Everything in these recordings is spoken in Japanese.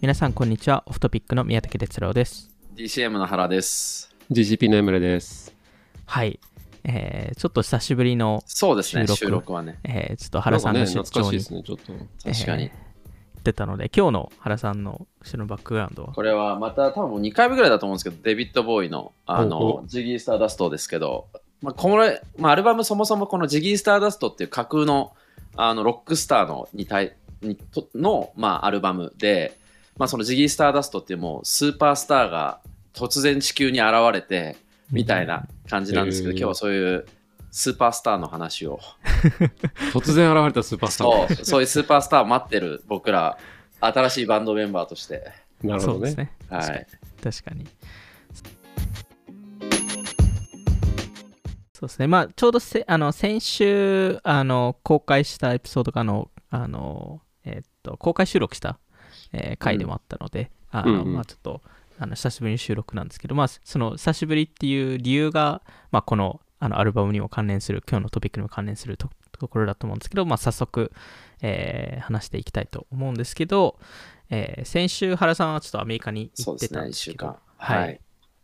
皆さんこんにちはオフトピックの宮武哲郎です DCM の原です。GCP のエムレです。はい、えー、ちょっと久しぶりの、そうですね、収録収録はね。えー、ちょっと原さんの出張に懐かしいですね、ちょっと。確かに。えー出たので今日の原さんの後ろのバックグラウンドは？これはまた多分もう2回目ぐらいだと思うんですけど、デビッド・ボーイのあおのジギー・スターダストですけど、まあ、これ、まあ、アルバムそもそもこのジギー・スターダストっていう架空のあのロックスターのに対にとの、まあ、アルバムで、まあ、そのジギー・スターダストっていうもうスーパースターが突然地球に現れてみたいな感じなんですけど、へー。今日はそういうスーパースターの話を。突然現れたスーパースター。そうそういうスーパースターを待ってる僕ら新しいバンドメンバーとして、なるほどね。そうですね。はい、確かに。そうですね。まあちょうどせあの先週あの公開したエピソードがあのあの、えっと公開収録した、えー回でもあったので、あのうんうん。まあ、ちょっとあの久しぶりに収録なんですけど、まあ、その久しぶりっていう理由が、まあ、このあのアルバムにも関連する今日のトピックにも関連するとところだと思うんですけど、まあ、早速、えー話していきたいと思うんですけど、えー先週原さんはちょっとアメリカに行ってたんですけどそうですね一週間。はい、はい。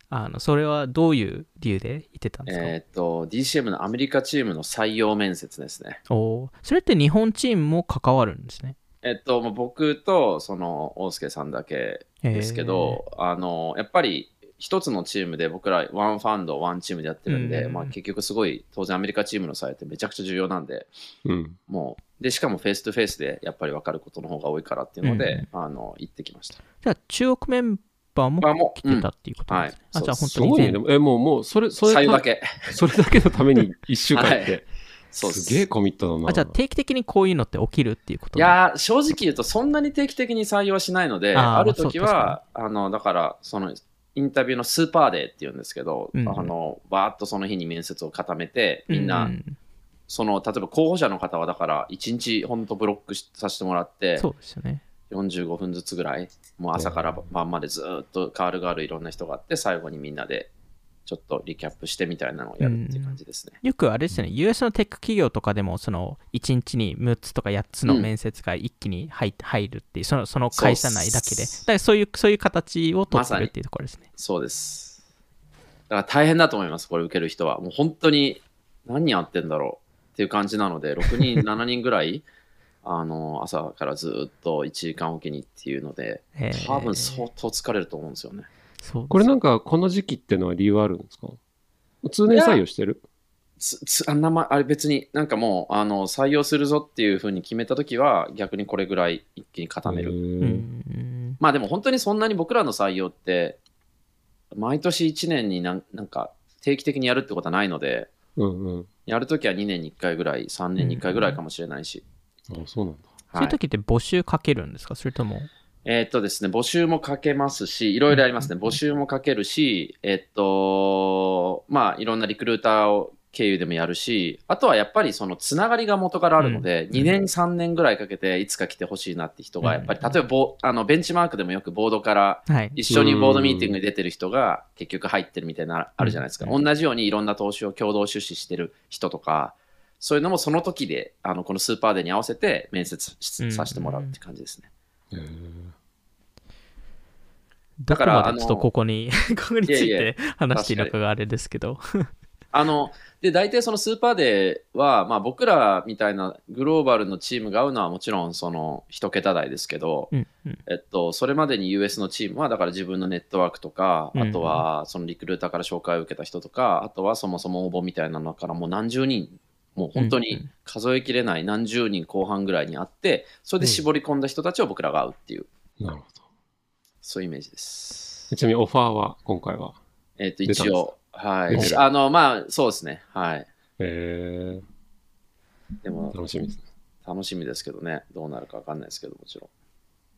あのそれはどういう理由で行ってたんですか、えーっと DCM のアメリカチームの採用面接ですね。おー。それって日本チームも関わるんですね？えっと、まあ僕とその大輔さんだけですけど、あのやっぱり一つのチームで僕ら one fund、one team でやってるんで、うんまあ、結局すごい当然アメリカチームの採用ってめちゃくちゃ重要なんで、うん。もうでしかも face to face でやっぱり分かることの方が多いからっていうので、あの行ってきました。じゃあ中国メンバーあも来てたっていうことですね。うんあじゃあそうすごいね。え、もう、もう、それ、それ、だけ。それだけのために1週間って、はいそうです。すげえコミットだな。あじゃあ定期的にこういうのって起きるっていうこといやー正直言うとそんなに定期的に採用はしないのである時まあはあのだからそのインタビューのスーパーデーっていうんですけど、うん。あのバーッとその日に面接を固めてみんな、うその例えば候補者の方はだから1日本当ブロックしさせてもらってそうですよね。45分ずつぐらいもう朝から晩までずーっとカールがあるいろんな人があって最後にみんなでちょっとリキャップしてみたいなのをやるっていう感じですね。よくあれですよね、US のテック企業とかでも、その1日に6つとか8つの面接が一気に入入るっていう、そのその会社内だけで、そうだからそういうそういう形を取ってるっていうところですね。そうです。だから大変だと思います、これ受ける人は。もう本当に何人やってんだろうっていう感じなので、6人、7人ぐらい、あの朝からずっと1時間おきにっていうので、多分相当疲れると思うんですよね。そうこれなんか、この時期ってのは理由あるんですか？通年採用してる？つつあんなまあれ別になんかもうあの採用するぞっていうふうに決めたときは逆にこれぐらい一気に固める。まあでも本当にそんなに僕らの採用って毎年1年になんなんか定期的にやるってことはないので、うんうん。やるときは2年に1回ぐらい、3年に1回ぐらいかもしれないし。あ、そうなんだ。そういう時って募集かけるんですか？それとも、えーっとですね、募集もかけますし、いろいろありますね。募集もかけるし、えっと、まあ、いろんなリクルーターを経由でもやるし、あとはやっぱりそのつながりが元からあるので、うん2年、3年ぐらいかけていつか来てほしいなって人が、やっぱり、うん例えばボあのベンチマークでもよくボードからはい。一緒にボードミーティングに出てる人が結局入ってるみたいなあるじゃないですか。うん同じようにいろんな投資を共同出資してる人とか、そういうのもその時で、あのこの Super Day に合わせて面接させてもらうって感じですね。へーだかららまでちょっとここに、ここについいやいて話していいのかがあれですけど。あので大体その Super Day は、まあ、僕らみたいなグローバルのチームが会うのはもちろんその一桁台ですけど、うんうん。えっと、それまでに US のチームはだから自分のネットワークとか、うんあとはそのリクルーターから紹介を受けた人とかあとはそもそも応募みたいなのからもう何十人もう本当にうんうん数えきれない何十人後半ぐらいにあってそれで絞り込んだ人たちを僕らが会うっていう、なるほど。そういうイメージです。ちなみにオファーは、今回は？えっと一応はいあのまあそうですねはいへでもー楽しみですね。楽しみですけどね、どうなるか分かんないですけど、もちろん。い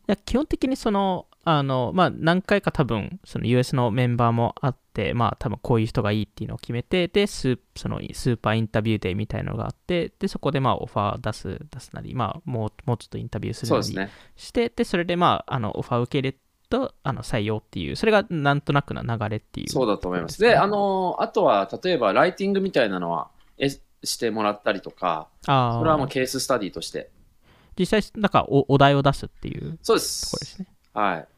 や基本的にその、あの、まあ、何回か多分、その US のメンバーもあって、まあ、多分こういう人がいいっていうのを決めて、で、スーそのスーパーインタビューデーみたいなのがあって、で、そこでまあ、オファー出す、出すなり、まあ、もう、もうちょっとインタビューするなりそうですね。して、で、それでまあ、あの、オファーを受け入れと、あの、採用っていう、それがなんとなくな流れっていう。そうだと思います。で、あ、の、あとは、例えば、ライティングみたいなのは、えしてもらったりとか、あそれはもうあ、ケーススタディとして。実際、なんかおお題を出すっていうとそうでころですす。ね。はい。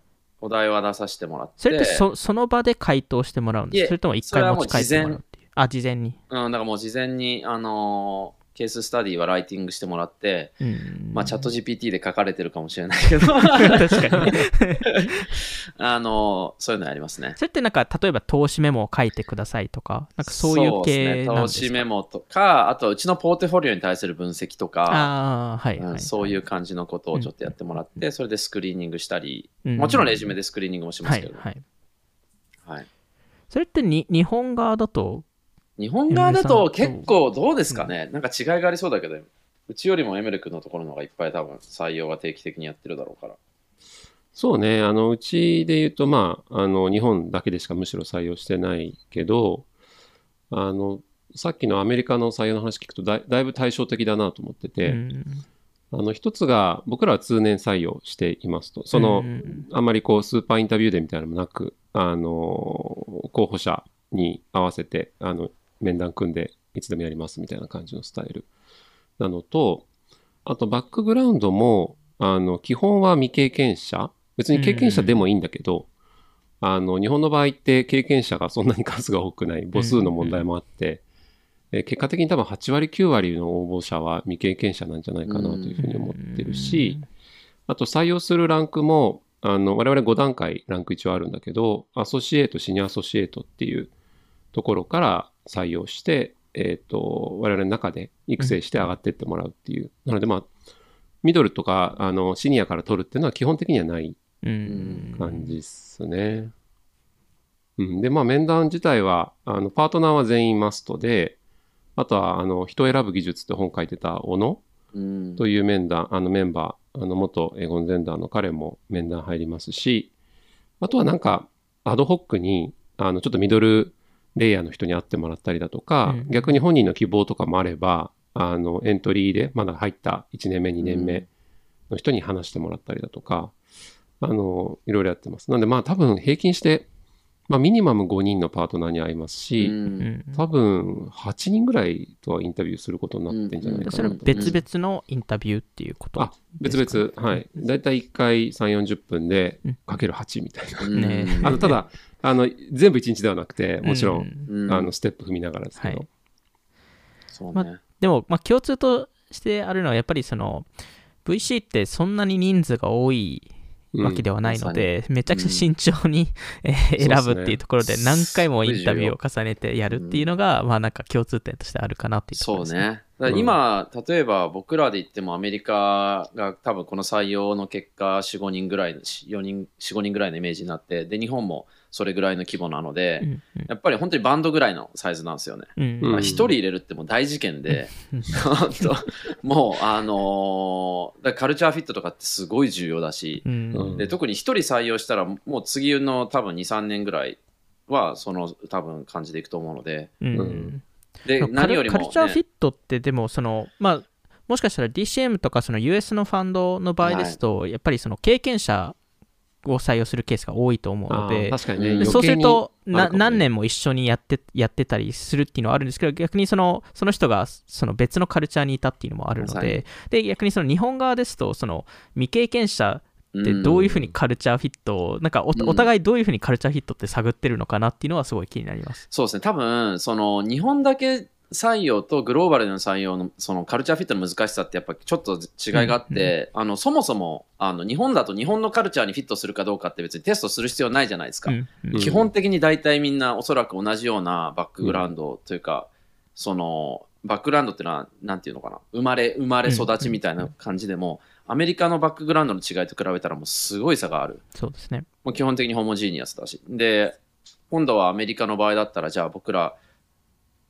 お題は出させてもらって。それってそその場で回答してもらうんですそれとも一回持ち帰ってもらうっていう？あ、事前に。うん、だからもう事前に、あのーケーススタディはライティングしてもらって、うん。まあ、チャット GPT で書かれてるかもしれないけど、確かに。あのーそういうのやりますね。それってなんか、例えば投資メモを書いてくださいとか、なんかそういう系ですね。投資メモとか、あとうちのポートフォリオに対する分析とか、ああ、はい、はい。うんそういう感じのことをちょっとやってもらって、それでスクリーニングしたり、うんもちろんレジュメでスクリーニングもしまはい、すけど、はい。はいそれってに日本側だと、日本側だと結構どうですかね、なんか違いがありそうだけど、うちよりもエメル君のところの方がいっぱい多分採用は定期的にやってるだろうから。そうね、あの、うちで言うと、まあ、あの、日本だけでしかむしろ採用してないけど、あの、さっきのアメリカの採用の話聞くとだい、だいぶ対照的だなと思ってて、うん。あの、一つが、僕らは通年採用していますと、その、うん。あんまりこう、スーパーインタビューでみたいなのもなく、あの、候補者に合わせて、あの、面談組んで、いつでもやりますみたいな感じのスタイルなのと、あと、バックグラウンドも、あの、基本は未経験者、別に経験者でもいいんだけど、あの、日本の場合って経験者がそんなに数が多くない。母数の問題もあって、え結果的に多分8割9割の応募者は未経験者なんじゃないかなというふうに思ってるし、あと採用するランクも、あの、我々5段階ランク一応あるんだけど、アソシエイト、シニアアソシエイトっていうところから採用して、えっ、と、我々の中で育成して上がってってもらうっていう。なのでまあ、ミドルとか、あの、シニアから取るっていうのは基本的にはないうん。感じっすね。うん。で、まあ、面談自体は、あの、パートナーは全員マストで、あとは、あの、人を選ぶ技術って本書いてた小野うんという面談、あのメンバー、あの元エゴンゼンダーの彼も面談入りますし、あとはなんか、アドホックに、あの、ちょっとミドルレイヤーの人に会ってもらったりだとか、うん逆に本人の希望とかもあれば、あの、エントリーでまだ入った1年目、2年目の人に話してもらったりだとか、あの、いろいろやってます。なんでまあ多分平均して、まあミニマム5人のパートナーに会いますし、うん。うん多分8人ぐらいとはインタビューすることになってんじゃないかな。と。それは別々のインタビューっていうことあ、別々、はい。だい。たい1回3、40分でかける8みたいな。うん。ねあの、ただ、あの、全部1日ではなくて、もちろん、んうん。あの、ステップ踏みながらですけど。はい。そうね。でも、まあ、共通としてあるのは、やっぱりその、VC ってそんなに人数が多いうんわけではないので、めちゃくちゃ慎重に、うっすね。選ぶっていうところで、何回もインタビューを重ねてやるっていうのが、まあなんか共通点としてあるかなっていうところですそうね。だから今、例えば僕らで言ってもアメリカが多分この採用の結果4、5人ぐらいの、4人、4、5人ぐらいのイメージになって、で、日本もそれぐらいの規模なので、うんうん。やっぱり本当にバンドぐらいのサイズなんですよね。うんうん。まあ、1人入れるってもう大事件で、もう、あのーカルチャーフィットとかってすごい重要だし、うん。うんで特に1人採用したら、もう次の多分2、3年ぐらいは、その多分感じでいくと思うので、うん。うんで、カル何よりも、ね、カルチャーフィットってでもそのまあもしかしたら DCM とかその US のファンドの場合ですと、やっぱりその経験者を採用するケースが多いと思うのあでー確かにね。そうすると何年も一緒にやってやってたりするっていうのはあるんですけど逆にそのその人がその別のカルチャーにいたっていうのもあるのでで逆にその日本側ですとその未経験者ってどういうふうにカルチャーフィットを、なんかお互いどういうふうにカルチャーフィットって探ってるのかなっていうのはすごい気になります。そうですね、多分その日本だけ採用とグローバルでの採用のそのカルチャーフィットの難しさってやっぱちょっと違いがあって、あのそもそもあの日本だと日本のカルチャーにフィットするかどうかって別にテストする必要ないじゃないですか。うんうんうん。基本的に大体みんなおそらく同じようなバックグラウンドというか、そのバックグラウンドっていうのはなんていうのかな生まれ生まれ育ちみたいな感じでも、アメリカのバックグラウンドの違いと比べたらもうすごい差がある。そうですね。もう基本的にホモジーニアスだし。で、今度はアメリカの場合だったら、じゃあ僕ら、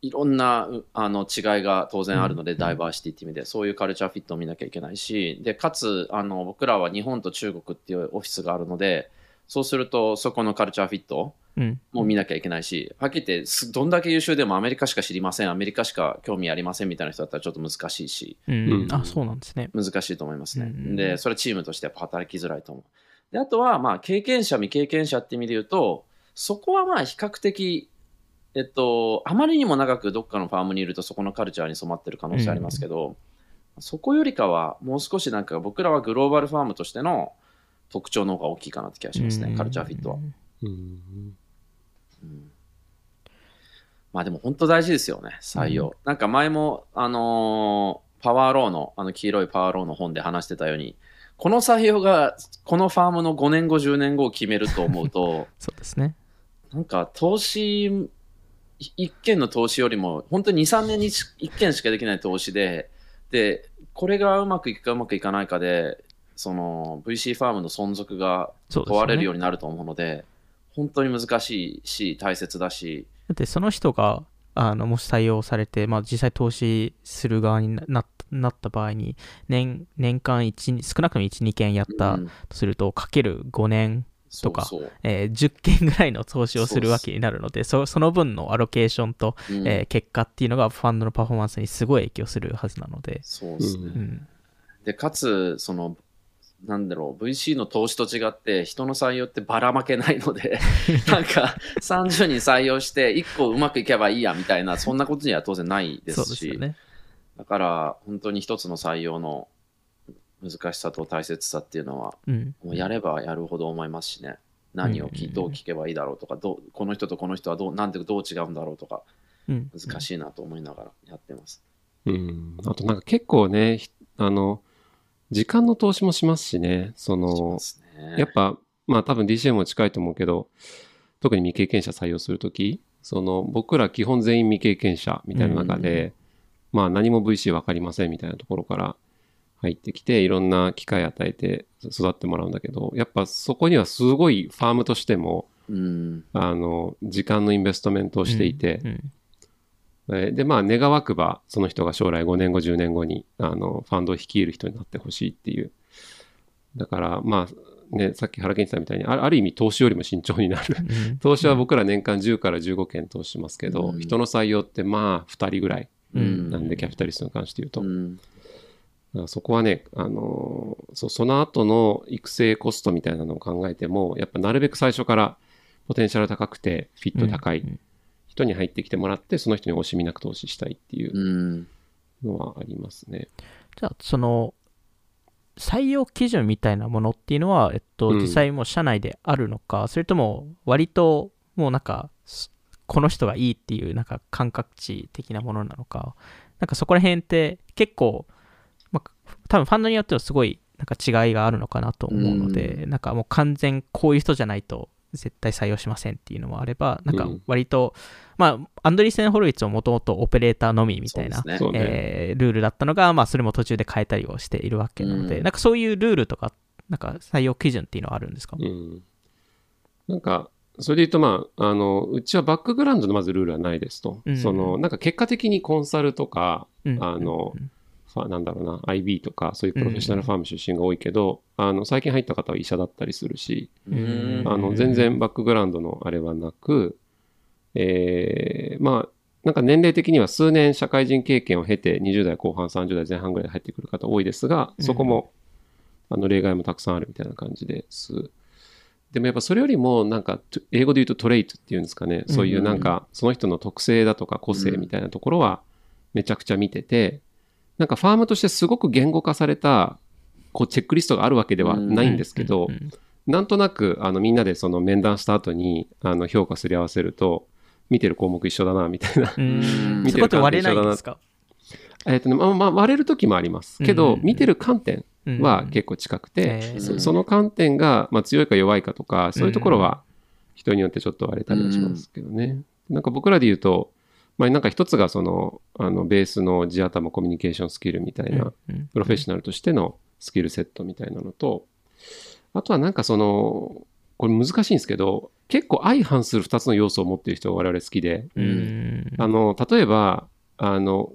いろんなうあの違いが当然あるので、うんダイバーシティって意味で、そういうカルチャーフィットを見なきゃいけないし、で、かつ、あの僕らは日本と中国っていうオフィスがあるので、そうすると、そこのカルチャーフィットうん。も見なきゃいけないし、はっきり言ってす、どんだけ優秀でもアメリカしか知りません、アメリカしか興味ありませんみたいな人だったらちょっと難しいし、うんうんあ、そうなんですね。難しいと思いますね。うんで、それはチームとしてやっぱ働きづらいと思う。で、あとは、まあ、経験者、未経験者って意味で言うと、そこはまあ、比較的、えっと、あまりにも長くどっかのファームにいると、そこのカルチャーに染まってる可能性ありますけど、そこよりかは、もう少しなんか、僕らはグローバルファームとしての特徴の方が大きいかなって気がしますね、うんカルチャーフィットは。うんまあでも本当大事ですよね、採用。なんか前も、あのーパワーローの、あの黄色いパワーローの本で話してたように、この採用が、このファームの5年後、10年後を決めると思うと、そうですね。なんか投資、一件の投資よりも、本当に2、3年に1件しかできない投資で、で、これがうまくいくかうまくいかないかで、その VC ファームの存続が問われるようになると思うので、本当に難しいし、大切だし、だってその人があのもし採用されて、まあ、実際投資する側になななった場合に年年間1少なくとも12件やったうん。とすると、かける5年、とかそえー10件ぐらいの投資をするわけになるのでそその分のアロケーションと、うん。えー結果っていうのがファンドのパフォーマンスにすごい影響するはずなので、そうですね。ううん。で、かつ、その、なんだろう、VC の投資と違って、人の採用ってばらまけないので、なんか、30人採用して、1個うまくいけばいいや、みたいな、そんなことには当然ないですし、ね。だから、本当に一つの採用の難しさと大切さっていうのは、うんもうやればやるほど思いますしね。何を聞うんどう聞けばいいだろうとか、どうこの人とこの人はどうなんでどう違うんだろうとか、うん、難しいなと思いながらやってます。うん。あとなんか結構ね、ひあの、時間の投資もしますしね、そしのね。やっぱ、まあ多分 DCM も近いと思うけど、特に未経験者採用するとき、その僕ら基本全員未経験者みたいな中で、まあ何も VC わかりませんみたいなところから入ってきて、いろんな機会与えて育ってもらうんだけど、やっぱそこにはすごいファームとしても、うん。あの、時間のインベストメントをしていて、うんえーで、まあ、願わくば、その人が将来5年後、10年後に、あの、ファンドを率いる人になってほしいっていう。だから、まあ、ね、さっき原健さんみたいに、あある意味投資よりも慎重になる。うん 投資は僕ら年間10から15件投資しますけど、うん人の採用ってまあ、2人ぐらいうんなんで、キャピタリストに関して言うと。うん。だからそこはね、あのーそその後の育成コストみたいなのを考えても、やっぱなるべく最初からポテンシャル高くて、フィット高いうん人に入ってきてもらって、その人に惜しみなく投資したいっていううん。のはありますね。じゃあ、その、採用基準みたいなものっていうのは、えっと、うん実際もう社内であるのか、それとも、割と、もうなんか、すこの人がいいっていう、なんか感覚値的なものなのか、なんかそこら辺って結構、まあ、多分ファンドによってはすごい、なんか違いがあるのかなと思うので、なんかもう完全こういう人じゃないと絶対採用しませんっていうのもあれば、なんかうん。割と、まあ、アンドリーセン・ホルイッツはもともとオペレーターのみみたいな、ね。えールールだったのが、まあ、それも途中で変えたりをしているわけなので、うん。なんかそういうルールとか、なんか採用基準っていうのはあるんですか、うん。なんか、それで言うと、まあ、あの、うちはバックグラウンドのまずルールはないですと。うん。その、なんか結果的にコンサルとか、うん。あのうん。ファなんだろうな、IB とか、そういうプロフェッショナルファーム出身が多いけど、あの、最近入った方は医者だったりするし、うん。あの、全然バックグラウンドのあれはなく、えーまあ、なんか年齢的には数年社会人経験を経て20代後半30代前半ぐらいで入ってくる方多いですがそこも、あの例外もたくさんあるみたいな感じです。でもやっぱそれよりもなんかト英語で言うとトレイトっていうんですかね。そういうなんかその人の特性だとか個性みたいなところはめちゃくちゃ見ててなんかファームとしてすごく言語化されたこうチェックリストがあるわけではないんですけど、なんとなくあのみんなでその面談した後にあの評価すり合わせると見てる項目一緒だなみたいな。うん。見て割れないんですか、えっとねまあまあ割れる時もありますけど、うん。見てる観点うん。は結構近くて、その観点が、まあ、強いか弱いかとかそういうところは人によってちょっと割れたりはしますけどね、なんか僕らで言うと、まあ、なんか一つがそのあのベースの地頭コミュニケーションスキルみたいな、プロフェッショナルとしてのスキルセットみたいなのと、あとはなんかその、これ難しいんですけど、結構相反する2つの要素を持っている人が我々好きで、うんあの、例えば、あの、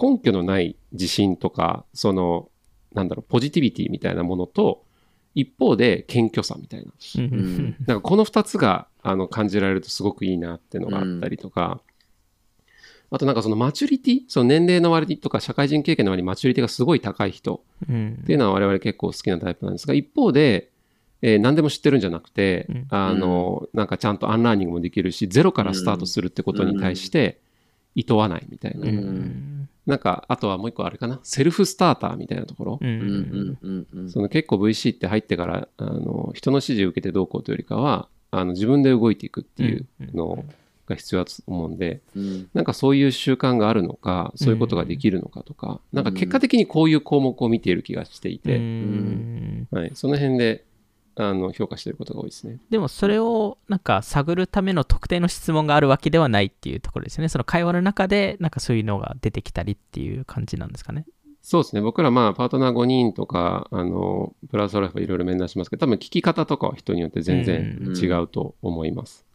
根拠のない自信とか、その、なんだろう、ポジティビティみたいなものと、一方で謙虚さみたいな。なんかこの2つがあの感じられるとすごくいいなっていうのがあったりとか、あとなんかその maturity、その年齢の割にとか社会人経験の割に maturity がすごい高い人うん。っていうのは我々結構好きなタイプなんですが、一方で、えー何でも知ってるんじゃなくて、うん。あの、なんかちゃんと unlearning もできるし、ゼロからスタートするってことに対して、厭わないみたいな。なんか、あとはもう一個あれかな、 self-starter みたいなところ？その結構 VC って入ってから、あの、人の指示を受けてどうこうというよりかは、あの、自分で動いていくっていうのが必要だと思うんで、うんなんかそういう習慣があるのか、そういうことができるのかとか、なんか結果的にこういう項目を見ている気がしていて、うんはい、その辺で、あの、評価していることが多いですね。でもそれをなんか探るための特定の質問があるわけではないっていうところですよね。その会話の中でなんかそういうのが出てきたりっていう感じなんですかね。そうですね。僕らまあ、パートナー5人とか、あの、プラスアルファいろいろ面談しますけど、多分聞き方とかは人によって全然うん違うと思います。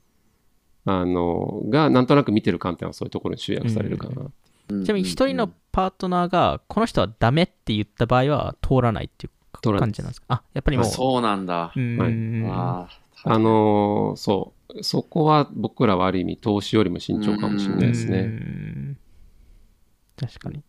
あの、が、なんとなく見てる観点はそういうところに集約されるかな。うんちなみに一人のパートナーがこの人はダメって言った場合は通らないっていう通らない感じなんですか？あ、やっぱりもう。あそうなんだ。うんはいああの、そう。そこは僕らはある意味投資よりも慎重かもしれないですうね。ん確かに。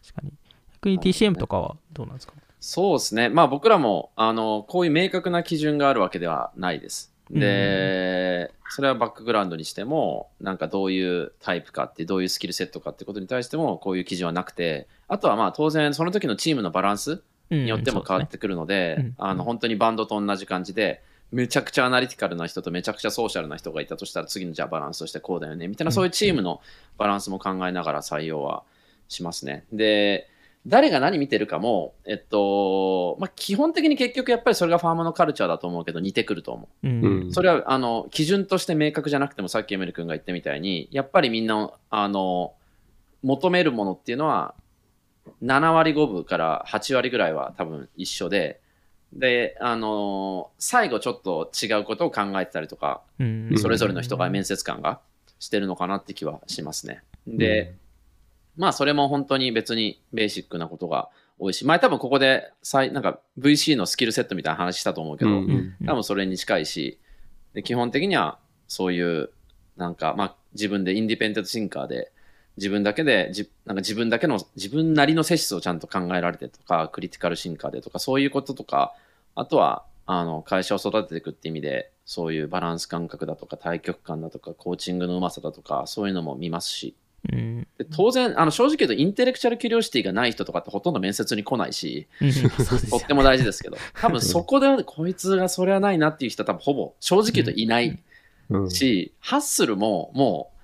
確かに。逆に TCM とかはどうなんですか？そうですね。まあ僕らも、あの、こういう明確な基準があるわけではないです。で、それはバックグラウンドにしても、なんかどういうタイプかって、どういうスキルセットかってことに対しても、こういう基準はなくて、あとはまあ当然その時のチームのバランスにによっても変わってくるので、うん。あの本当にバンドと同じ感じで、めちゃくちゃアナリティカルな人とめちゃくちゃソーシャルな人がいたとしたら次のじゃあバランスとしてこうだよねみたいなそういうチームのバランスも考えながら採用はしますね。で誰が何見てるかも、えっとまあ、基本的に結局やっぱりそれがファームのカルチャーだと思うけど似てくると思う。うん。うん。それはあの基準として明確じゃなくてもさっきエメル君が言ったみたいにやっぱりみんなあの求めるものっていうのは7割5分から8割ぐらいは多分一緒でであの最後ちょっと違うことを考えてたりとかうん。それぞれの人が面接官がしてるのかなって気はしますね。で、まあそれも本当に別にベーシックなことが多いし前多分ここで最なんか VC のスキルセットみたいな話したと思うけど、多分それに近いし、で基本的にはそういう、なんか、まあ、自分でインディペンデントシンカーで、自分だけでじ、なんか自分だけの、自分なりの性質をちゃんと考えられてとか、クリティカルシンカーでとか、そういうこととか、あとは、あの、会社を育てていくって意味で、そういうバランス感覚だとか、対極感だとか、コーチングのうまさだとか、そういうのも見ますし、うん。で当然、あの正直言うと、インテレクチャルキュリオシティがない人とかってほとんど面接に来ないし、とっても大事ですけど、多分そこで、こいつがそれはないなっていう人は多分ほぼ、正直言うといないうん。し、ハッスルももう、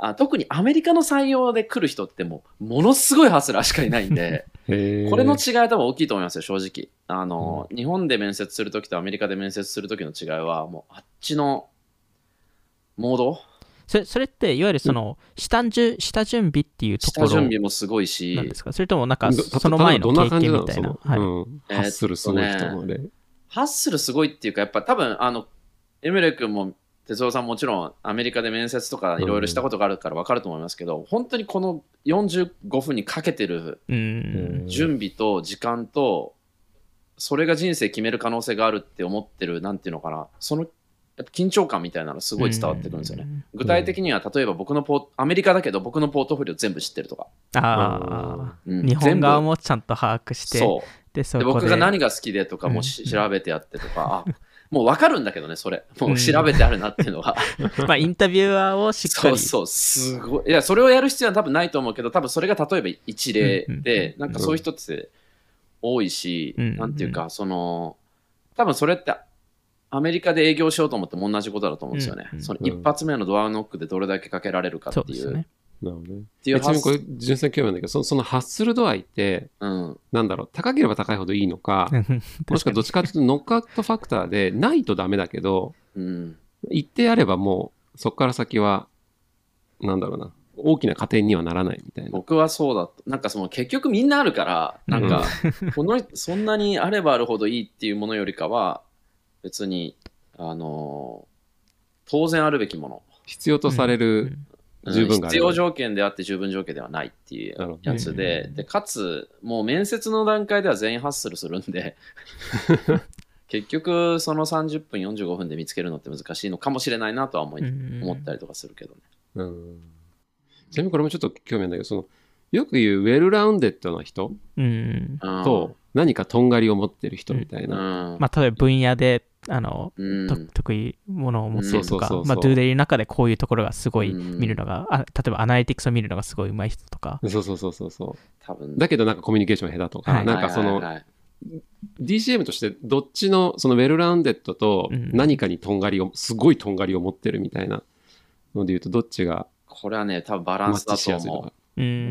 あ特にアメリカの採用で来る人ってもう、ものすごいハッスラーしかいないんで、これの違いは多分大きいと思いますよ、正直。あの、日本で面接するときとアメリカで面接するときの違いは、もうあっちのモードそれそれっていわゆるその下準下準備っていうとこ下ろ準備もすごいしなん、ですか？それともなんかどその前の経験みたいな？そはい。のうん、ハッスルすごい人ので。ハッスルすごいっていうか、やっぱ多分、あの、エムレ君も哲夫さんもちろんアメリカで面接とかいろいろしたことがあるから分かると思いますけど、本当にこの45分にかけてるうん。準備と時間と、それが人生決める可能性があるって思ってる、なんていうのかな、そのやっぱ緊張感みたいなのすごい伝わってくるんですよね。具体的には、例えば僕のポーアメリカだけど僕のポートフォリオ全部知ってるとか。ああ、うん日本側全もちゃんと把握して、部そう。で、そこでで僕が何が好きでとかもしうん調べてやってとか、あもう分かるんだけどね、それ。もう調べてあるなっていうのが。まあ、インタビュアーをしっかり。そうそう、すごい。いや、それをやる必要は多分ないと思うけど、多分それが例えば一例うんうんで、なんかそういう人って多いし、うんなんていうか、その、多分それって、アメリカで営業しようと思っても同じことだと思うんですよね。うんうんその一発目のドアノックでどれだけかけられるかっていう。そうですよね。なるほどね。っていうえちなみにこれ発、純粋に興味あるんだけど、そのそのハッスル度合いって、うん。なんだろう、高ければ高いほどいいのか、もしくはどっちかというとノックアウトファクターでないとダメだけど、うん。一定あればもう、そこから先は、なんだろうな、大きな加点にはならないみたいな。僕はそうだと。なんかその結局みんなあるから、なんか、この、そんなにあればあるほどいいっていうものよりかは、別に、あの当然あるべきもの。必要とされる、うん。十分があれば必要条件であって十分条件ではないっていうやつで、で、かつ、もう面接の段階では全員ハッスルするんで、結局、その30分、45分で見つけるのって難しいのかもしれないなとは思い、うん。思ったりとかするけどね。うん。ちなみにこれもちょっと興味あるんだけど、その、よく言うウェルラウンデッドな人？うん。うんと、何かとんがりを持ってる人みたいな。うん。まあ、例えば分野であの、うん。と得意ものを持ってるとかまあ、デューデリの中でこういうところがすごいうん。見るのが、あ例えば analytics を見るのがすごい上手い人とか、そうそうそうそうそ多分。う。だけどなんかコミュニケーション下手とか、はい。なんかその、はいはいはい。DCM としてどっちのその well-rounded とうん。何かにとんがりを、すごいとんがりを持ってるみたいなので言うとどっちがこれはね、多分バランスだと思う。やすいとか。。うん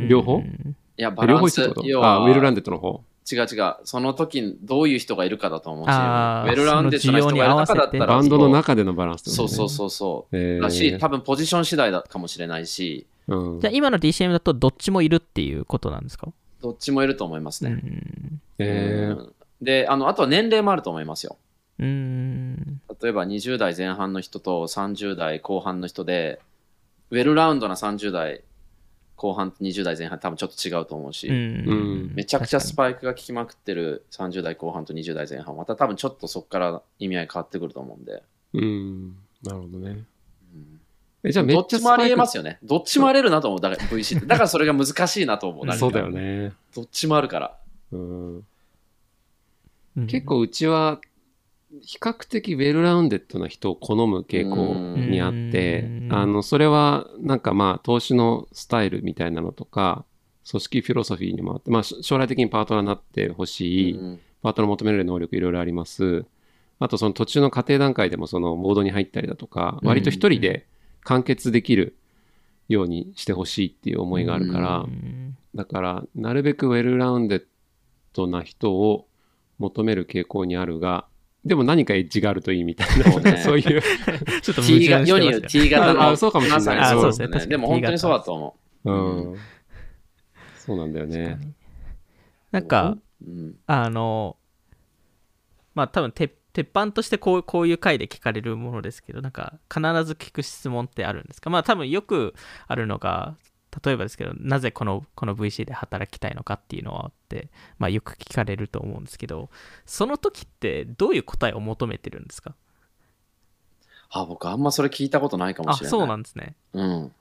両方？いや、バランス要とあ、 well-rounded の方？違う違う、その時にどういう人がいるかだと思うし、ウェルラウンデッドな人がいる中だったら、バンドの中でのバランスそうそうそうそう。えー。だし、多分ポジション次第だかもしれないし、うん。じゃあ今の DCM だとどっちもいるっていうことなんですか、どっちもいると思いますうね。ん。えー。うん。で、あの、あとは年齢もあると思いますよ。うん。例えば20代前半の人と30代後半の人で、ウェルラウンドな30代後半と20代前半多分ちょっと違うと思うし、うんめちゃくちゃス確パイクが効きまくってる30代後半と20代前半、また多分ちょっとそこから意味合い変わってくると思うんで、うん。なるほどね。うんえ、じゃあめどっちゃっちもありえますよね。どっちもありえるなと思う、だから VC って。だからそれが難しいなと思う。そうだよね。どっちもあるから。うん。うん結構うちは比較的ウェルラウンデッドな人を好む傾向にあってうん。あのそれはなんかまあ投資のスタイルみたいなのとか組織フィロソフィーにもあって、まあ、し将来的にパートナーになってほしい、うん。パートナー求められる能力いろいろあります。あとその途中の過程段階でもそのモードに入ったりだとか割と一人で完結できるようにしてほしいっていう思いがあるから、うん。だから、なるべくウェルラウンデッドな人を求める傾向にあるが、でも何かエッジがあるといいみたいそうな、ねそういう。ちょっと矛 T が盾して世に言う T 型の。ああそうかもしれないそうですね。でも本当にそうだと思うん。そうなんだよね。なんか、う。うん。あの、まあ多分鉄鉄板としてこうこういう回で聞かれるものですけど、なんか必ず聞く質問ってあるんですか？まあ多分よくあるのが、例えばですけど、なぜこのこの VC で働きたいのかっていうのはあって、まあよく聞かれると思うんですけど、その時ってどういう答えを求めてるんですか？あ、僕あんまそれ聞いたことないかもあ、しれない。そうなんですね。うん。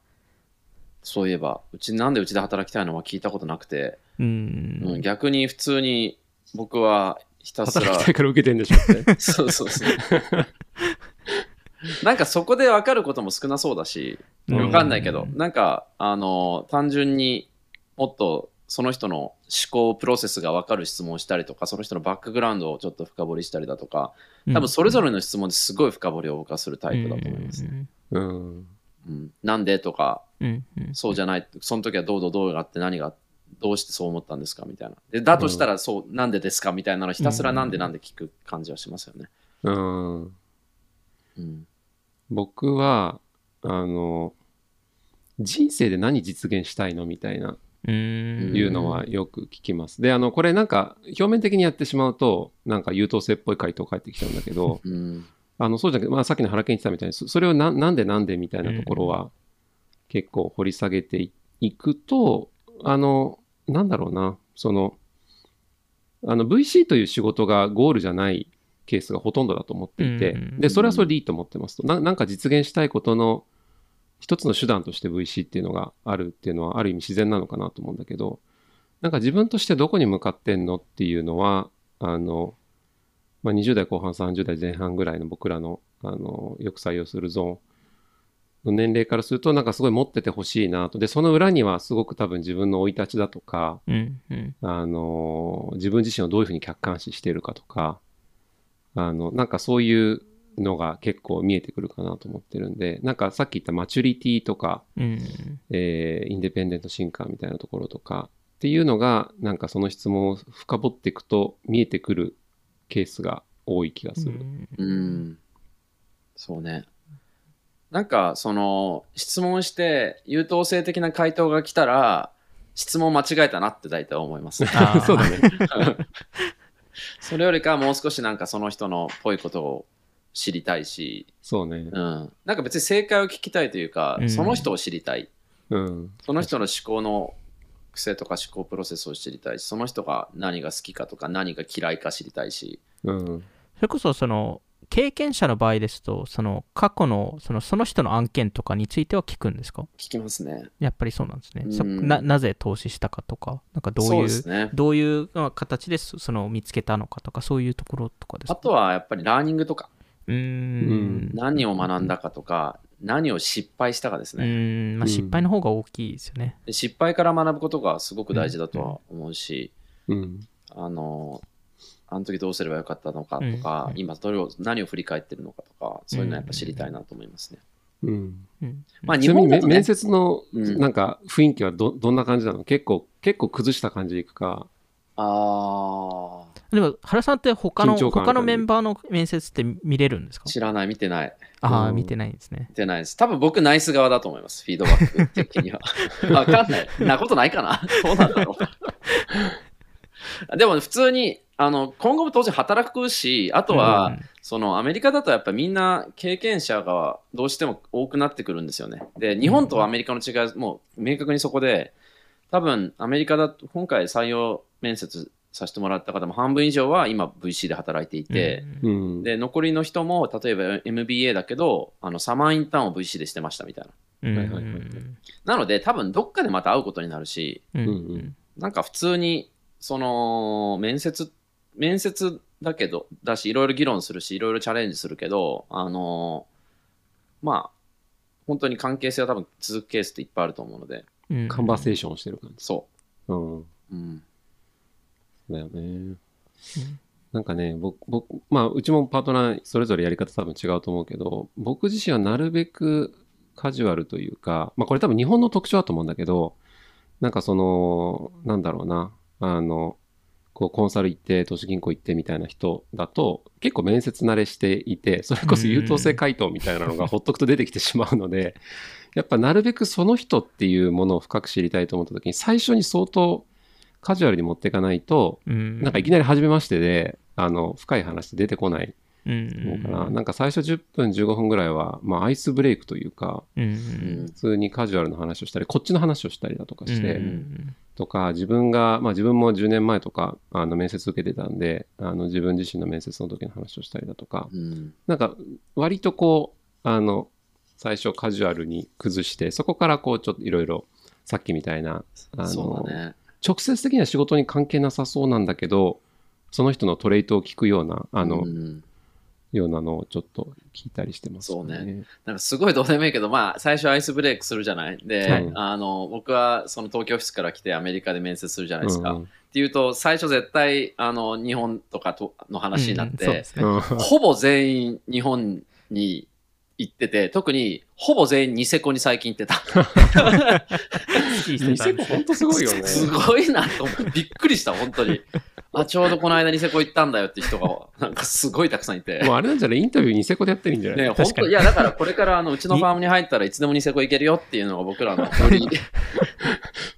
そういえば、うちなんでうちで働きたいのは聞いたことなくて、ううんん。逆に普通に僕はひたすら働きたいから受けてんでしょって。そうそうそう。なんかそこで分かることも少なそうだし、うん分かんないけど、なんか、あの、単純にもっとその人の思考プロセスが分かる質問をしたりとか、その人のバックグラウンドをちょっと深掘りしたりだとか、多分それぞれの質問ですごい深掘りを僕はするタイプだと思います。うんうん。うんなんでとか、そうじゃない、その時はどうどうどうがあって何が、どうしてそう思ったんですかみたいな。で、だとしたらそう、なんでですかみたいなのひたすらなんでなんで聞く感じはしますよね。うん。うん。僕は、あの、人生で何実現したいのみたいな、うんいうのはよく聞きます。で、あの、これなんか、表面的にやってしまうと、なんか優等生っぽい回答返ってきちゃうんだけど、うん。あの、そうじゃなくて、まあ、さっきの原健言ってたみたいに、そそれをななんでなんでみたいなところは、結構掘り下げていいくと、あの、なんだろうな、その、あの、VC という仕事がゴールじゃないケースがほとんどだと思っていて、うんで、それはそれでいいと思ってますと。ななんか実現したいことの一つの手段として VC っていうのがあるっていうのは、ある意味自然なのかなと思うんだけど、なんか自分としてどこに向かってんのっていうのは、あの、まあ、20代後半、30代前半ぐらいの僕らの、あの、よく採用するゾーンの年齢からすると、なんかすごい持っててほしいなと。で、その裏にはすごく多分自分の生い立ちだとか、うんうんあの、自分自身をどういうふうに客観視しているかとか、あの、なんかそういうのが結構見えてくるかなと思ってるんで、なんかさっき言ったマチュリティとか、うんえーインデペンデントシンカーみたいなところとかっていうのが、なんかその質問を深掘っていくと見えてくるケースが多い気がする。うん。そうね。なんか、その、質問して、優等生的な回答が来たら、質問間違えたなって大体思います。あー そうだね。それよりかはもう少しなんかその人のっぽいことを知りたいし、そうね。うん。なんか別に正解を聞きたいというか、うんその人を知りたい。うん。その人の思考の癖とか思考プロセスを知りたいし、その人が何が好きかとか何が嫌いか知りたいし。うん。それこそその経験者の場合ですとその過去のそのその人の案件とかについては聞くんですか？聞きますね。やっぱりそうなんですね、そうんななぜ投資したかとかなんかどうそいうね。どういうまあ形でそその見つけたのかとかそういうところとかですか？あとはやっぱりラーニングとか、うーん。何を学んだかとか、何を失敗したかですうね。ーん。まあ、うん失敗の方が大きいですよね。で失敗から学ぶことがすごく大事だとは思うし、うん。あの、あの時どうすればよかったのかとか、うん今どれを何を振り返ってるのかとか、そういうのはやっぱ知りたいなと思いますね。うん。うん。まあちなみにめ日本ね面、接のうんなんか雰囲気はどどんな感じなの？結構、結構崩した感じでいくか。あでも、原さんって他の、他のメンバーの面接って見れるんですか？あ、知らない、見てない。ああ、うん見てないんですね見。てないです。多分僕ナイス側だと思います、フィードバック的には。わかんない。なことないかなどうなんだろう。でも普通に、あの、今後も当然働くし、あとは、うんそのアメリカだとやっぱみんな経験者がどうしても多くなってくるんですよね。で、日本とアメリカの違いはもう明確にそこで、多分アメリカだと今回採用面接させてもらった方も半分以上は今 VC で働いていて、うんうん。で、残りの人も例えば MBA だけど、あのサマーインターンを VC でしてましたみたいな。うんなので多分どっかでまた会うことになるし、うん。なんか普通にその面接面接だけどだしいろいろ議論するしいろいろチャレンジするけどあのまあ本当に関係性は多分続くケースっていっぱいあると思うのでうんカンバセーションをしてる感じ。そうん。う、うん、だよね。なんかね、僕、僕、まあ、うちもパートナーそれぞれやり方多分違うと思うけど、僕自身はなるべくカジュアルというか、まあ、これ多分日本の特徴だと思うんだけど、なんかその、なんだろうな、あの、こうコンサル行って、投資銀行行ってみたいな人だと、結構面接慣れしていて、それこそ優等生回答みたいなのがほっとくと出てきてしまうので、やっぱなるべくその人っていうものを深く知りたいと思った時に、最初に相当カジュアルに持っていかないと、うん。なんかいきなり初めましてで、あの、深い話出てこないうん。のかな。なんか最初10分15分ぐらいは、まあアイスブレイクというか、うん。うん。普通にカジュアルな話をしたり、こっちの話をしたりだとかして、うんとか、自分が、まあ自分も10年前とか、あの、面接受けてたんで、あの、自分自身の面接の時の話をしたりだとか、うん。なんか、割とこう、あの、最初カジュアルに崩して、そこからこう、ちょっといろいろ、さっきみたいな、あの、直接的には仕事に関係なさそうなんだけど、その人のトレートを聞くような、あの、うんようなのをちょっと聞いたりしてます、そうね。なんかすごいどうでもいいけど、まあ、最初アイスブレイクするじゃない？で、はいあの僕はその東京オフィスから来てアメリカで面接するじゃないですか。うんうんっていうと、最初絶対あの日本とかとの話になって、うんねうんほぼ全員日本に行ってて、特にほぼ全員ニセコに最近行ってた。ニセコ本当すごいよね。すごいなと思って、びっくりした、本当に。あ、ちょうどこの間ニセコ行ったんだよって人が、なんかすごいたくさんいて。もうあれなんじゃないインタビューニセコでやってるんじゃない、ね、本当いや、だからこれからあのうちのファームに入ったらいつでもニセコ行けるよっていうのが僕らのより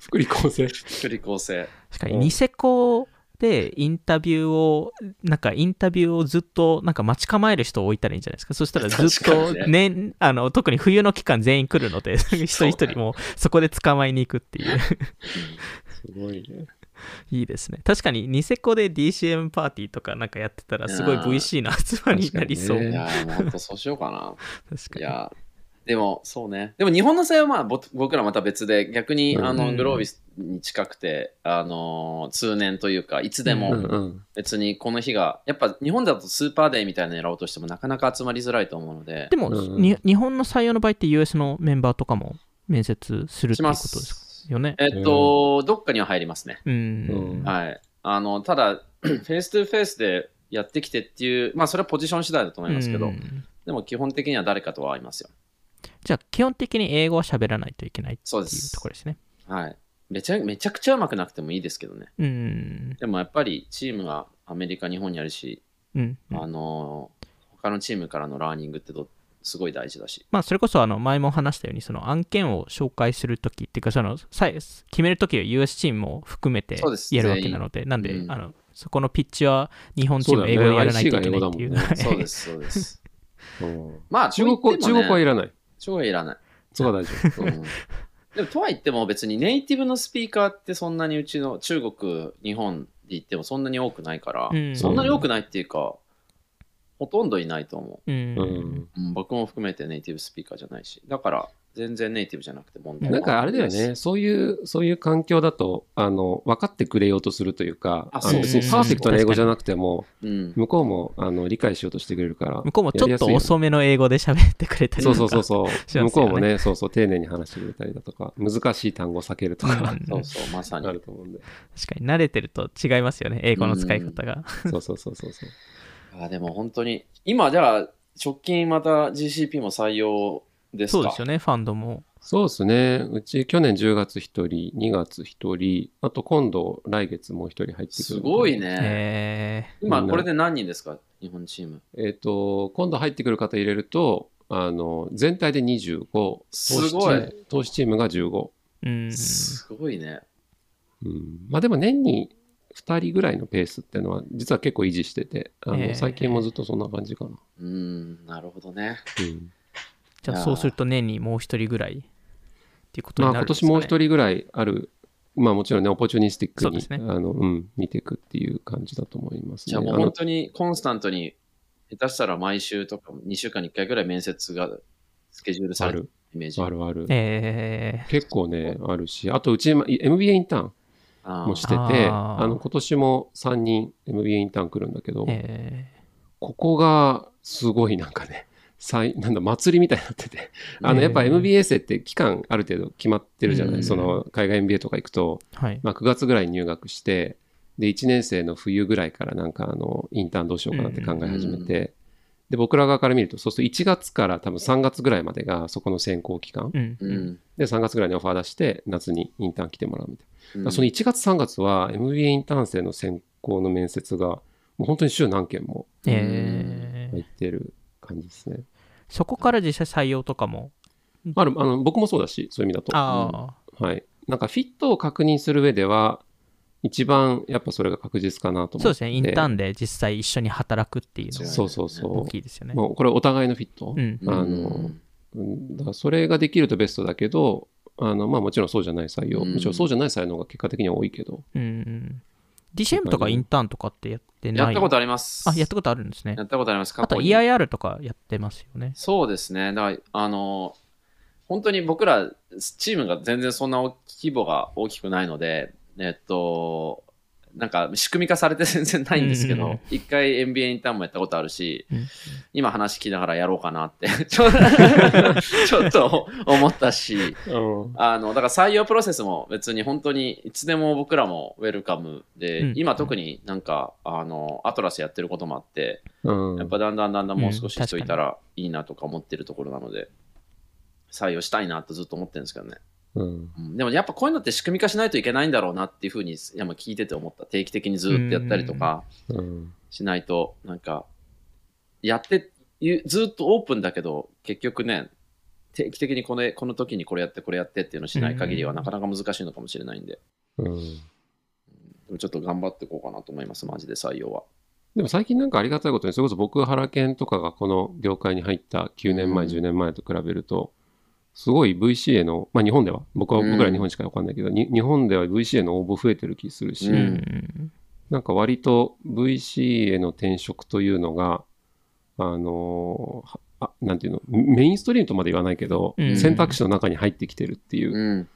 福利厚生。福利厚生。確かにニセコでインタビューをなんかインタビューをずっとなんか待ち構える人を置いたらいいんじゃないですか？そしたらずっとにねねあの特に冬の期間全員来るので一 人一人もうそこで捕まえに行くっていうすごいね。いいですね。確かにニセコで DCM パーティーとかなんかやってたらすごい VC の集まりになりそう、ねいやー、もう本当そうしようかな。確かに。いやーでもそうね。でも日本の際はまあぼ僕らまた別で逆にうん。あのうんグロービスに近くて、あのー通年というかいつでうも。別にこの日が、やっぱ日本だとスーパーデーみたいなのやろうとしてもなかなか集まりづらいと思うので。で、も、うんに日本の採用の場合って US のメンバーとかも面接するってしまいうことですす。よねえっと、どっかには入りますね。はい。あの、ただ、 face to face でやってきてっていう、まあそれはポジション次第だと思いますけど、うんでも基本的には誰かとは会いますよ。じゃあ基本的に英語は喋らないといけないっていうところですねはい。めちゃめちゃくちゃうまくなくてもいいですけどね。うんでもやっぱりチームがアメリカ、日本にあるし、うんあの他のチームからの learning ってどすごい大事だし。まあ、それこそあの前も話したようにその案件を紹介するときっていうかそのさ決めるときは US チームも含めてやるわけなのでなんで、うん。あのそこのピッチは日本チーム英語でやらないといけないっていう。そうねです、そうです。うん。まあ、中国語、ね。国語はいらない。中国語はいらない。そこは大丈夫。うん。でもとは言っても別にネイティブのスピーカーってそんなにうちの中国、日本で言ってもそんなに多くないから、うん。そんなに多くないっていうか、ほとんどいないと思うんうん。う、うん僕も含めてネイティブスピーカーじゃないし。だから全然ネイティブじゃなくて問題なんかあれだよね、そういう、そういう環境だと、あの、分かってくれようとするというか、あそうパーフェクトな英語じゃなくても、うん。向こうもあの理解しようとしてくれるから。向こうもちょっと遅めの英語で喋ってくれたりとか。そうそうそうそう、向こうもね、そうそう、丁寧に話してくれたりだとか、難しい単語を避けるとか、うん そうそう、まさにあ。ると思うんで。確かに慣れてると違いますよね、英語の使い方が。そうそうそうそうそう。あでも本当に、今じゃあ、直近また GCP も採用ですか？そうですよね、ファンドも。そうですね。うち去年10月1人、2月1人、あと今度来月もう1人入ってくる。すごい。ね。え今、これで何人ですか？日本チーム。えっ、と、今度入ってくる方入れると、あの、全体で25、投資すごいチーム投資チームが15。ー、うん。すごいね。うん、まあでも年に2人ぐらいのペースっていうのは実は結構維持してて、あのえー最近もずっとそんな感じかな。うん、なるほどね。うんじゃあそうすると年にもう一人ぐらいっていうことまあ今になるんですか、ね、年もう一人ぐらいある、まあもちろんね、オポチュニスティックに、ねあの、うん、見ていくっていう感じだと思いますね。じゃあもう本当にコンスタントに、下手したら毎週とか2週間に1回ぐらい面接がスケジュールされるある、イメージ。あるある。え結構ね、あるし、あとうち、ま MBA インターンあーもしてて、あの、今年も3人 MBA インターン来るんだけどここがすごいなんかね、最なんだ祭りみたいになってて、あのやっぱえー MBA 生って期間ある程度決まってるじゃない、うん。その海外 MBA とか行くと、ーはい。まあ、9月ぐらいに入学して、で、1年生の冬ぐらいからなんかあの、インターンどうしようかなって考え始めて、で、僕ら側から見ると、そうすると1月から多分3月ぐらいまでがそこの選考期間。うん。うん。で、3月ぐらいにオファー出して、夏にインターン来てもらうみたいな。うんその1月3月は MBA インターン生の選考の面接が、もう本当に週何件もえー入ってる感じですね。そこから実際採用とかも？ある、あの、僕もそうだし、そういう意味だと。はい。なんかフィットを確認する上では、一番やっぱそれが確実かなと思って。そうですね、インターンで実際一緒に働くっていうのそうがそうそうそう。大きいですよね。もうこれお互いのフィット？うん。あのうんだからそれができるとベストだけど、あのまあもちろんそうじゃない採用、うんもちろんそうじゃない採用が結果的には多いけど、うんうん。DCM とかインターンとかってやってない？やったことあります。あ、やったことあるんですねや。ったことあります。過あと EIR とかやってますよね。そうですね。だから、あの、本当に僕ら、チームが全然そんな規模が大きくないので、えっと、なんか仕組み化されて全然ないんですけど、一回 MBA インターンもやったことあるし、うん今話聞きながらやろうかなって ちょっと思ったし、あの、だから採用プロセスも別に本当にいつでも僕らもウェルカムで、うん。今特になんか、あの、アトラスやってることもあって、うん。やっぱだんだんだんだんもう少しうん人いたらいいなとか思ってるところなので、採用したいなとずっと思ってるんですけどね。うん。うん。でもやっぱこういうのって仕組み化しないといけないんだろうなっていうふうにいやまあ聞いてて思った。定期的にずっとやったりとかうん。しないと、なんか、やって、ゆずっとオープンだけど、結局ね、定期的にこのこの時にこれやってこれやってっていうのをしない限りはうんなかなか難しいのかもしれないんで、うん。でもちょっと頑張っていこうかなと思います、マジで採用は。でも最近なんかありがたいことに、それこそ僕、原研とかがこの業界に入った9年前、うん。10年前と比べると、すごい VCA の、まあ日本では、僕はうん僕ら日本しかわかんないけど、に日本では VCA の応募増えてる気するし、ううんん。なんか割と VC への転職というのが、あのあなんていうの、メインストリームとまで言わないけど、うん選択肢の中に入ってきてるっていううん、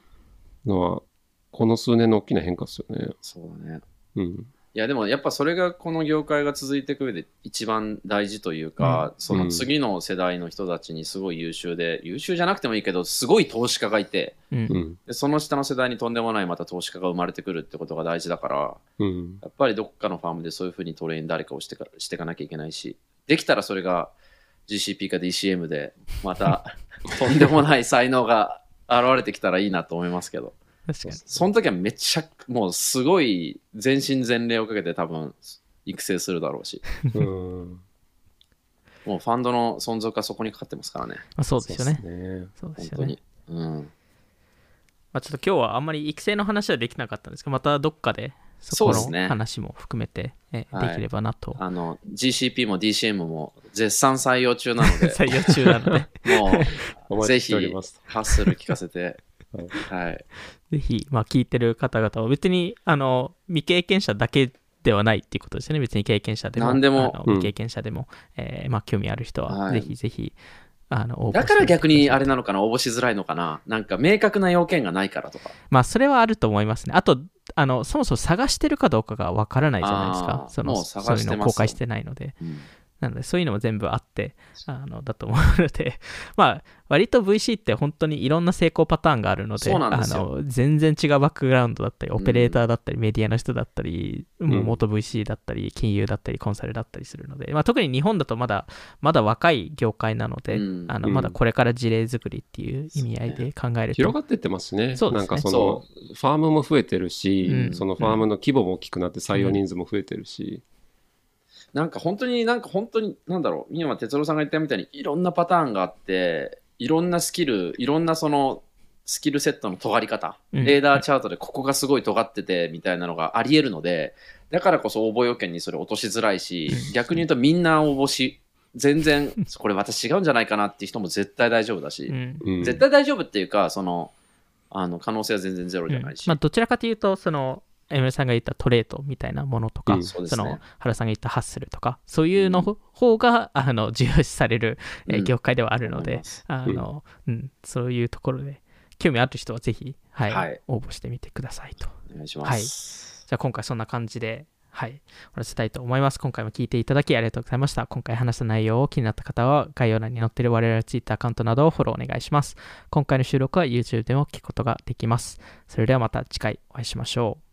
のは、この数年の大きな変化ですよね。そうだね。うん。いやでもやっぱそれがこの業界が続いていく上で一番大事というか、その次の世代の人たちにすごい優秀で、優秀じゃなくてもいいけどすごい投資家がいてう。うんん。でその下の世代にとんでもないまた投資家が生まれてくるってことが大事だからうん。やっぱりどっかのファームでそういうふうにトレイン誰かをしてかしていかなきゃいけないしできたらそれが GCP か DCM でまた とんでもない才能が現れてきたらいいなと思いますけど確かに。その時はめっちゃもうすごい全身全霊をかけて多分育成するだろうしうん。もうファンドの存続がそこにかかってますからねまあ、そうですよね。そうね。そうですよね本当に。うんまあ、ちょっと今日はあんまり育成の話はできなかったんですけど、またどっかでそこのそうですね話も含めて、えはいできればなと。あの GCP も DCM も絶賛採用中なので採用中なので、お もうぜひ待ちしております。ハッスル聞かせてはいはいぜひ、まあ、聞いてる方々は別にあの未経験者だけではないっていうことですよね。別に経験者でも、何でも未経験者でも、えーまあ、興味ある人ははいぜひぜひ、あの応募だから逆にあれれなのかな、応募しづらいのかな？なんか明確な要件がないからとか。まあそれはあると思いますね。あと、あのそもそも探してるかどうかがわからないじゃないですかそのもう探そういうのを公開してないので。うんなので、そういうのも全部あって、あのだと思うので、まあ、割と VC って本当にいろんな成功パターンがあるので、であの全然違うバックグラウンドだったり、オペレーターだったり、メディアの人だったり、ん。もう元 VC だったり、金融だったり、コンサルだったりするので、まあ、特に日本だとまだまだ若い業界なので、うん。あのうん。まだこれから事例作りっていう意味合いで考えると、広がってってますね。そうですね。なんかその、ファームも増えてるし、うん。そのファームの規模も大きくなって採用人数も増えてるし、なんか本当になんか本当になんだろう今哲郎さんが言ったみたいにいろんなパターンがあっていろんなスキルいろんなそのスキルセットの尖り方、うん。レーダーチャートでここがすごい尖っててみたいなのがありえるのでだからこそ応募要件にそれ落としづらいし、うん。逆に言うとみんな応募し全然これ私違うんじゃないかなっていう人も絶対大丈夫だし、うん。うん。絶対大丈夫っていうかそのあの可能性は全然ゼロじゃないし、まあ、どちらかというと、その、エムさんが言ったトレードみたいなものとか、うんそねその原さんが言ったハッスルとか、そういうの方が、あの重要視される、えーうん業界ではあるのであのうんそういうところで、興味ある人はぜひ、はいはい応募してみてくださいと。お願いします、じゃあ今回そんな感じで、はい、おらせたいと思います。今回も聞いていただきありがとうございました。今回話した内容を気になった方は概要欄に載っている我々の Twitter アカウントなどをフォローお願いします。今回の収録は YouTube でも聞くことができます。それではまた次回お会いしましょう。